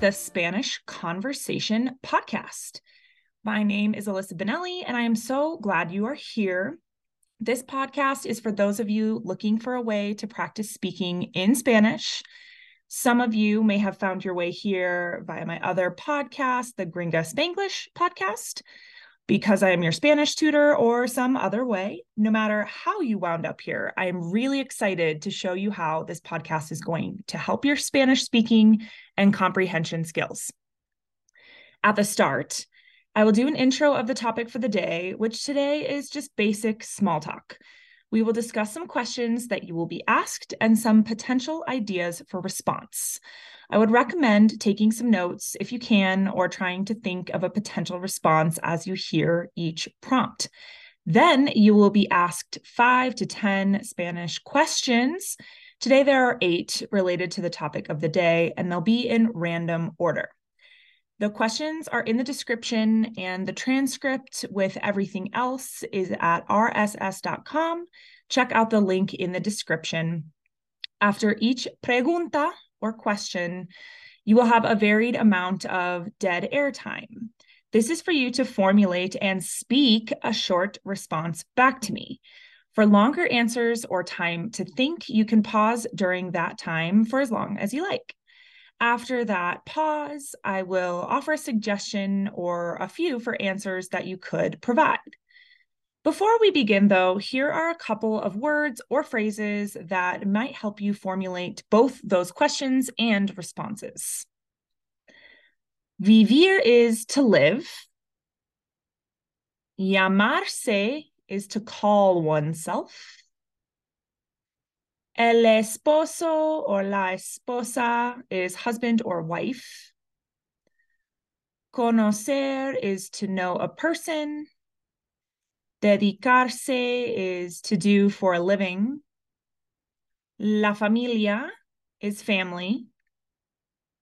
The Spanish Conversation Podcast. My name is Alyssa Benelli, and I am so glad you are here. This podcast is for those of you looking for a way to practice speaking in Spanish. Some of you may have found your way here via my other podcast, the Gringa Spanglish podcast because I am your Spanish tutor or some other way. No matter how you wound up here, I am really excited to show you how this podcast is going to help your Spanish speaking and comprehension skills. At the start, I will do an intro of the topic for the day, which today is just basic small talk. We will discuss some questions that you will be asked and some potential ideas for response. I would recommend taking some notes if you can, or trying to think of a potential response as you hear each prompt. Then you will be asked five to 10 Spanish questions. Today, there are eight related to the topic of the day, and they'll be in random order. The questions are in the description, and the transcript with everything else is at rss.com. Check out the link in the description. After each pregunta or question, you will have a varied amount of dead air time. This is for you to formulate and speak a short response back to me. For longer answers or time to think, you can pause during that time for as long as you like. After that pause, I will offer a suggestion or a few for answers that you could provide. Before we begin, though, here are a couple of words or phrases that might help you formulate both those questions and responses. Vivir is to live. Llamarse is to call oneself. El esposo or la esposa is husband or wife. Conocer is to know a person. Dedicarse is to do for a living. La familia is family.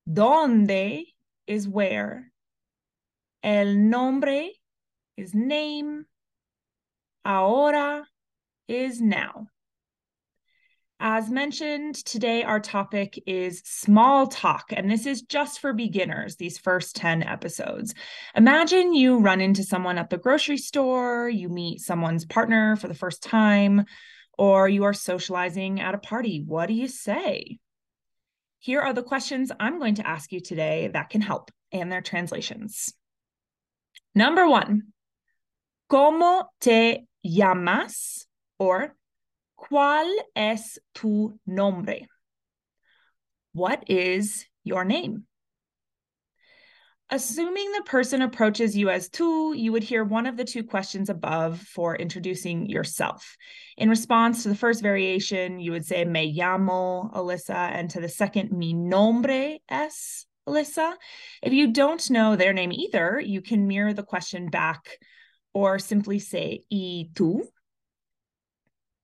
Donde is where. El nombre is name. Ahora is now. As mentioned, today our topic is small talk, and this is just for beginners, these first 10 episodes. Imagine you run into someone at the grocery store, you meet someone's partner for the first time, or you are socializing at a party. What do you say? Here are the questions I'm going to ask you today that can help, and their translations. Number one, ¿Cómo te llamas? Or ¿Cuál es tu nombre? What is your name? Assuming the person approaches you as tú, you would hear one of the two questions above for introducing yourself. In response to the first variation, you would say me llamo Alyssa, and to the second, mi nombre es Alyssa. If you don't know their name either, you can mirror the question back or simply say y tú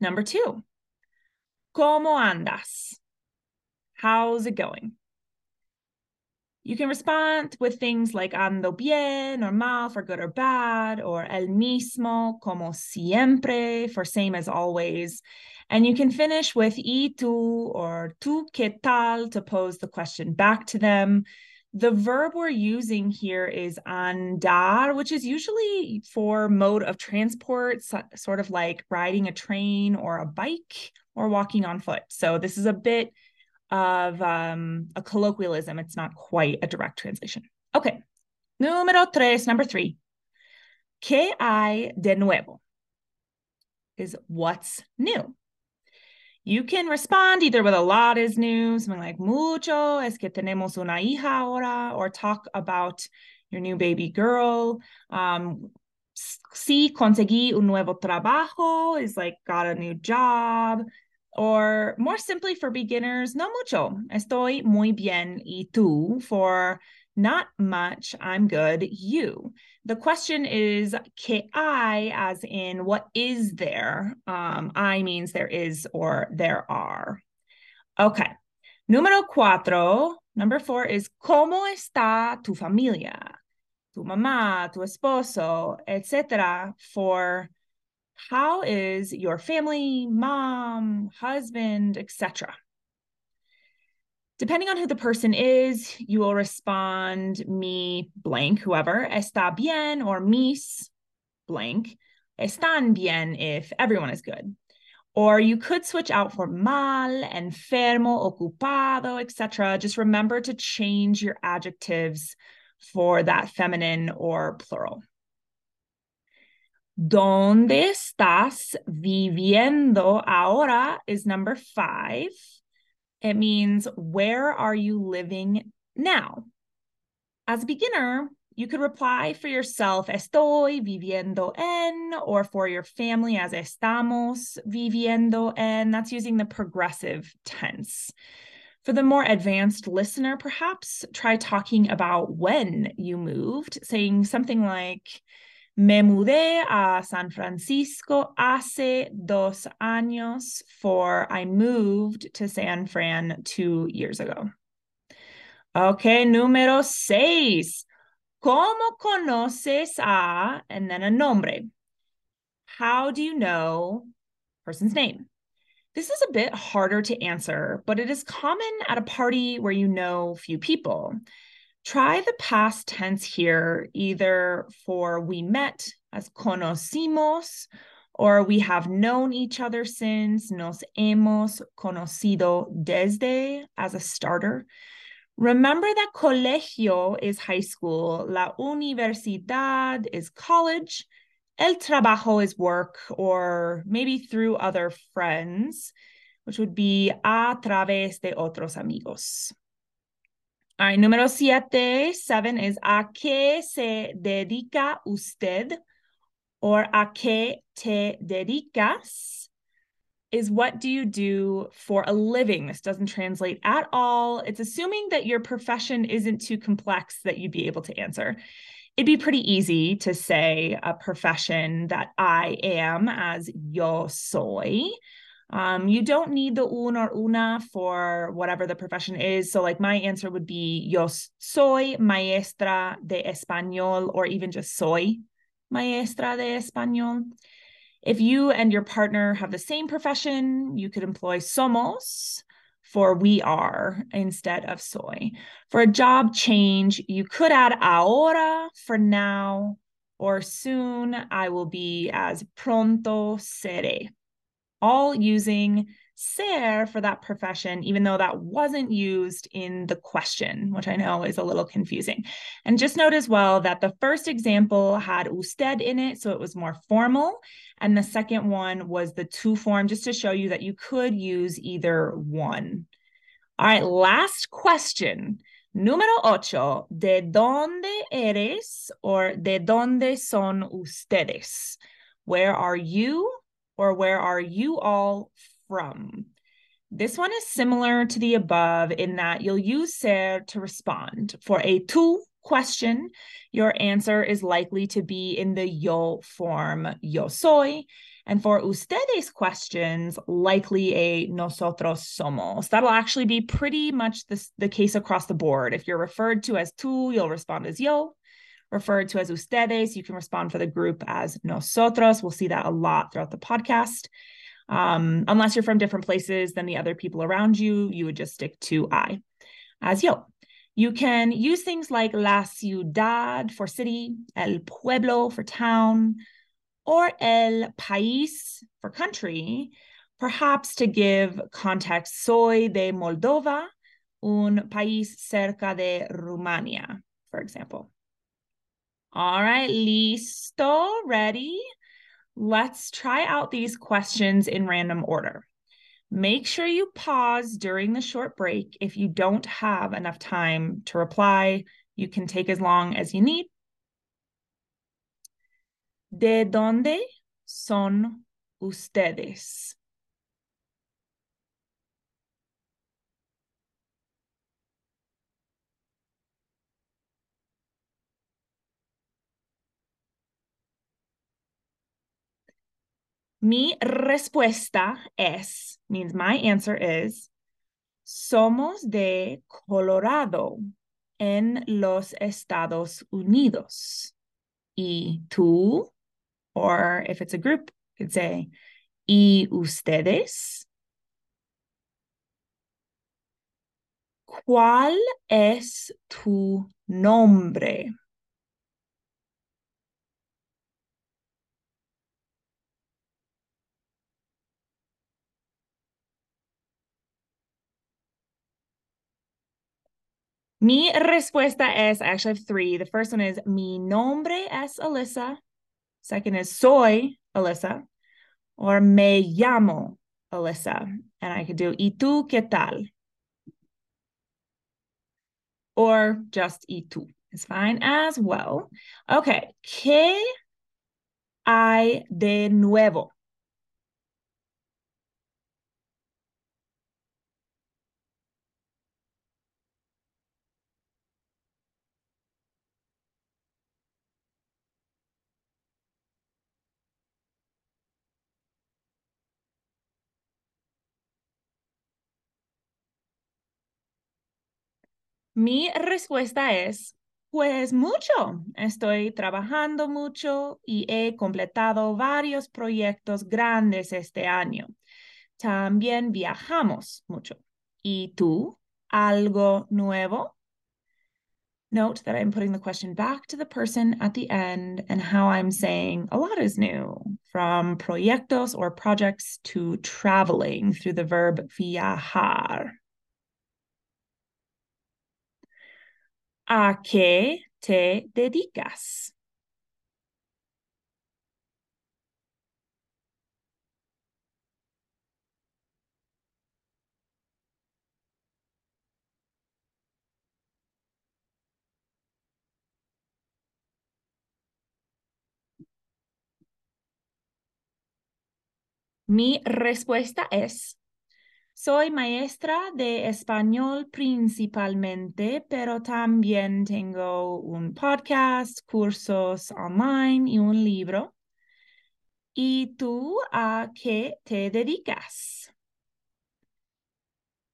Number two, ¿Cómo andas? How's it going? You can respond with things like ando bien or mal for good or bad, or el mismo, como siempre for same as always. And you can finish with y tú or tú qué tal to pose the question back to them the verb we're using here is andar, which is usually for mode of transport, so, sort of like riding a train or a bike or walking on foot. So this is a bit of um, a colloquialism. It's not quite a direct translation. Okay. Número tres, number three. ¿Qué hay de nuevo? Is what's new. You can respond either with a lot is new, something like mucho, es que tenemos una hija ahora, or talk about your new baby girl. Um, sí, conseguí un nuevo trabajo is like got a new job. Or more simply for beginners, no mucho. Estoy muy bien. Y tú for not much, I'm good. You. The question is ki as in what is there? Um, hay means there is or there are. Okay. Número cuatro, number four is ¿Cómo está tu familia? Tu mamá, tu esposo, etc. For how is your family, mom, husband, etc. Depending on who the person is, you will respond me blank, whoever, está bien or mis blank, están bien if everyone is good. Or you could switch out for mal, enfermo, ocupado, etc. Just remember to change your adjectives for that feminine or plural. ¿Dónde estás viviendo ahora is number five. It means where are you living now? As a beginner, you could reply for yourself, estoy viviendo en, or for your family as estamos viviendo en. That's using the progressive tense. For the more advanced listener, perhaps try talking about when you moved, saying something like, Me mudé a San Francisco hace dos años, for I moved to San Fran two years ago. Okay, número seis. ¿Cómo conoces a, and then a nombre? How do you know person's name? This is a bit harder to answer, but it is common at a party where you know few people. Try the past tense here, either for we met as conocimos, or we have known each other since, nos hemos conocido desde as a starter. Remember that colegio is high school, la universidad is college, el trabajo is work, or maybe through other friends, which would be a través de otros amigos. All right, número siete, seven is a qué se dedica usted, or a qué te dedicas is what do you do for a living? This doesn't translate at all. It's assuming that your profession isn't too complex that you'd be able to answer. It'd be pretty easy to say a profession that I am as yo soy. Um, you don't need the un or una for whatever the profession is. So, like, my answer would be yo soy maestra de español, or even just soy maestra de español. If you and your partner have the same profession, you could employ somos for we are instead of soy. For a job change, you could add ahora for now or soon I will be as pronto seré. All using ser for that profession, even though that wasn't used in the question, which I know is a little confusing. And just note as well that the first example had usted in it, so it was more formal. And the second one was the tú form, just to show you that you could use either one. All right, last question. Número ocho, ¿de dónde eres or de dónde son ustedes? Where are you or where are you all from. This one is similar to the above in that you'll use ser to respond. For a tú question, your answer is likely to be in the yo form, yo soy. And for ustedes questions, likely a nosotros somos. That'll actually be pretty much the, the case across the board. If you're referred to as tú, you'll respond as yo. Referred to as ustedes, you can respond for the group as nosotros. We'll see that a lot throughout the podcast. Um, unless you're from different places than the other people around you, you would just stick to I as yo. You can use things like la ciudad for city, el pueblo for town, or el país for country, perhaps to give context. Soy de Moldova, un país cerca de Rumania, for example. All right, listo, ready? Let's try out these questions in random order. Make sure you pause during the short break. If you don't have enough time to reply, you can take as long as you need. ¿De dónde son ustedes? Mi respuesta es, means my answer is, somos de Colorado en los Estados Unidos. Y tú, or if it's a group, you could say, y ustedes. ¿Cuál es tu nombre? Mi respuesta es, I actually have three. The first one is, mi nombre es Alyssa. Second is, soy Alyssa. Or me llamo Alyssa. And I could do, ¿y tú qué tal? Or just ¿y tú? is fine as well. Okay, ¿qué hay de nuevo? Mi respuesta es, pues mucho. Estoy trabajando mucho y he completado varios proyectos grandes este año. También viajamos mucho. ¿Y tú? ¿Algo nuevo? Note that I'm putting the question back to the person at the end and how I'm saying a lot is new, from proyectos or projects to traveling through the verb viajar. ¿A qué te dedicas? Mi respuesta es soy maestra de español principalmente, pero también tengo un podcast, cursos online y un libro. ¿Y tú a qué te dedicas?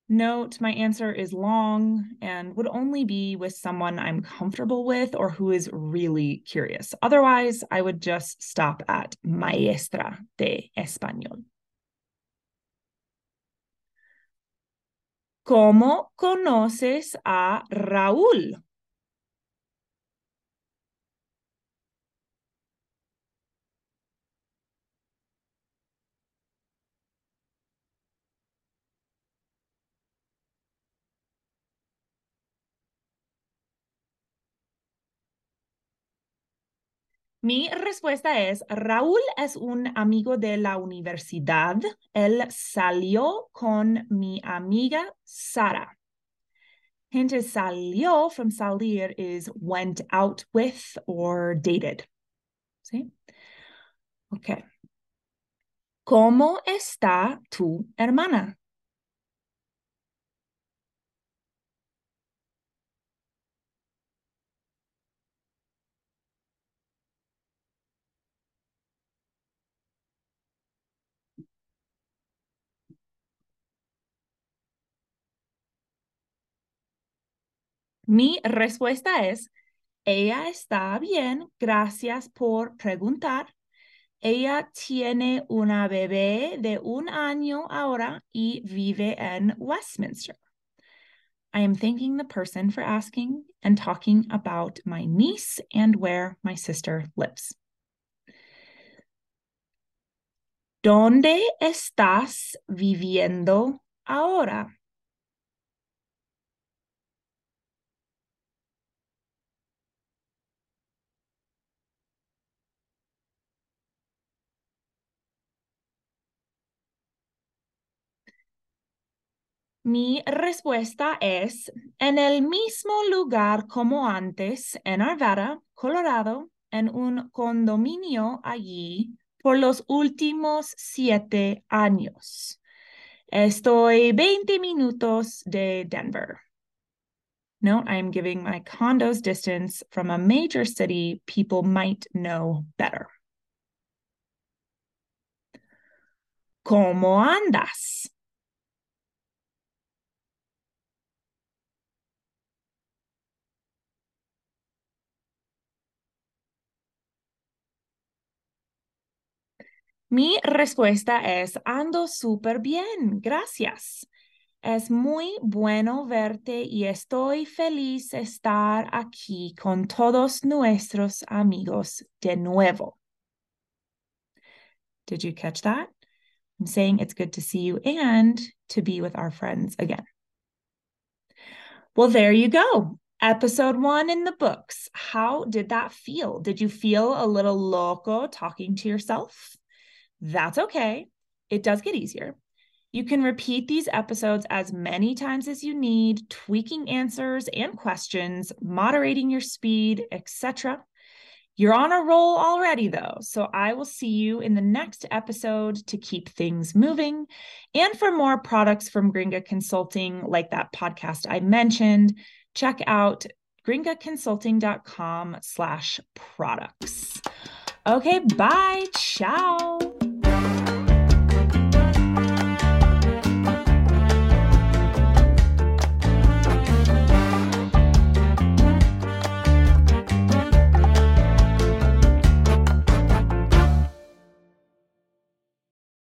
Note my answer is long and would only be with someone I'm comfortable with or who is really curious. Otherwise, I would just stop at maestra de español. ¿Cómo conoces a Raúl? Mi respuesta es, Raúl es un amigo de la universidad. Él salió con mi amiga Sara. Gente salió from salir is went out with or dated. ¿Sí? Ok. ¿Cómo está tu hermana? Mi respuesta es, ella está bien, gracias por preguntar. Ella tiene una bebé de un año ahora y vive en Westminster. I am thanking the person for asking and talking about my niece and where my sister lives. ¿Dónde estás viviendo ahora? Mi respuesta es en el mismo lugar como antes, en Arvada, Colorado, en un condominio allí por los últimos siete años. Estoy 20 minutos de Denver. Note, I'm giving my condo's distance from a major city people might know better. ¿Cómo andas? Mi respuesta es, ando súper bien, gracias. Es muy bueno verte y estoy feliz estar aquí con todos nuestros amigos de nuevo. Did you catch that? I'm saying it's good to see you and to be with our friends again. Well, there you go. Episode one in the books. How did that feel? Did you feel a little loco talking to yourself? That's okay. It does get easier. You can repeat these episodes as many times as you need, tweaking answers and questions, moderating your speed, etc. You're on a roll already, though, so I will see you in the next episode to keep things moving. And for more products from Gringa Consulting, like that podcast I mentioned, check out gringaconsulting.com slash products. Okay, bye. Ciao.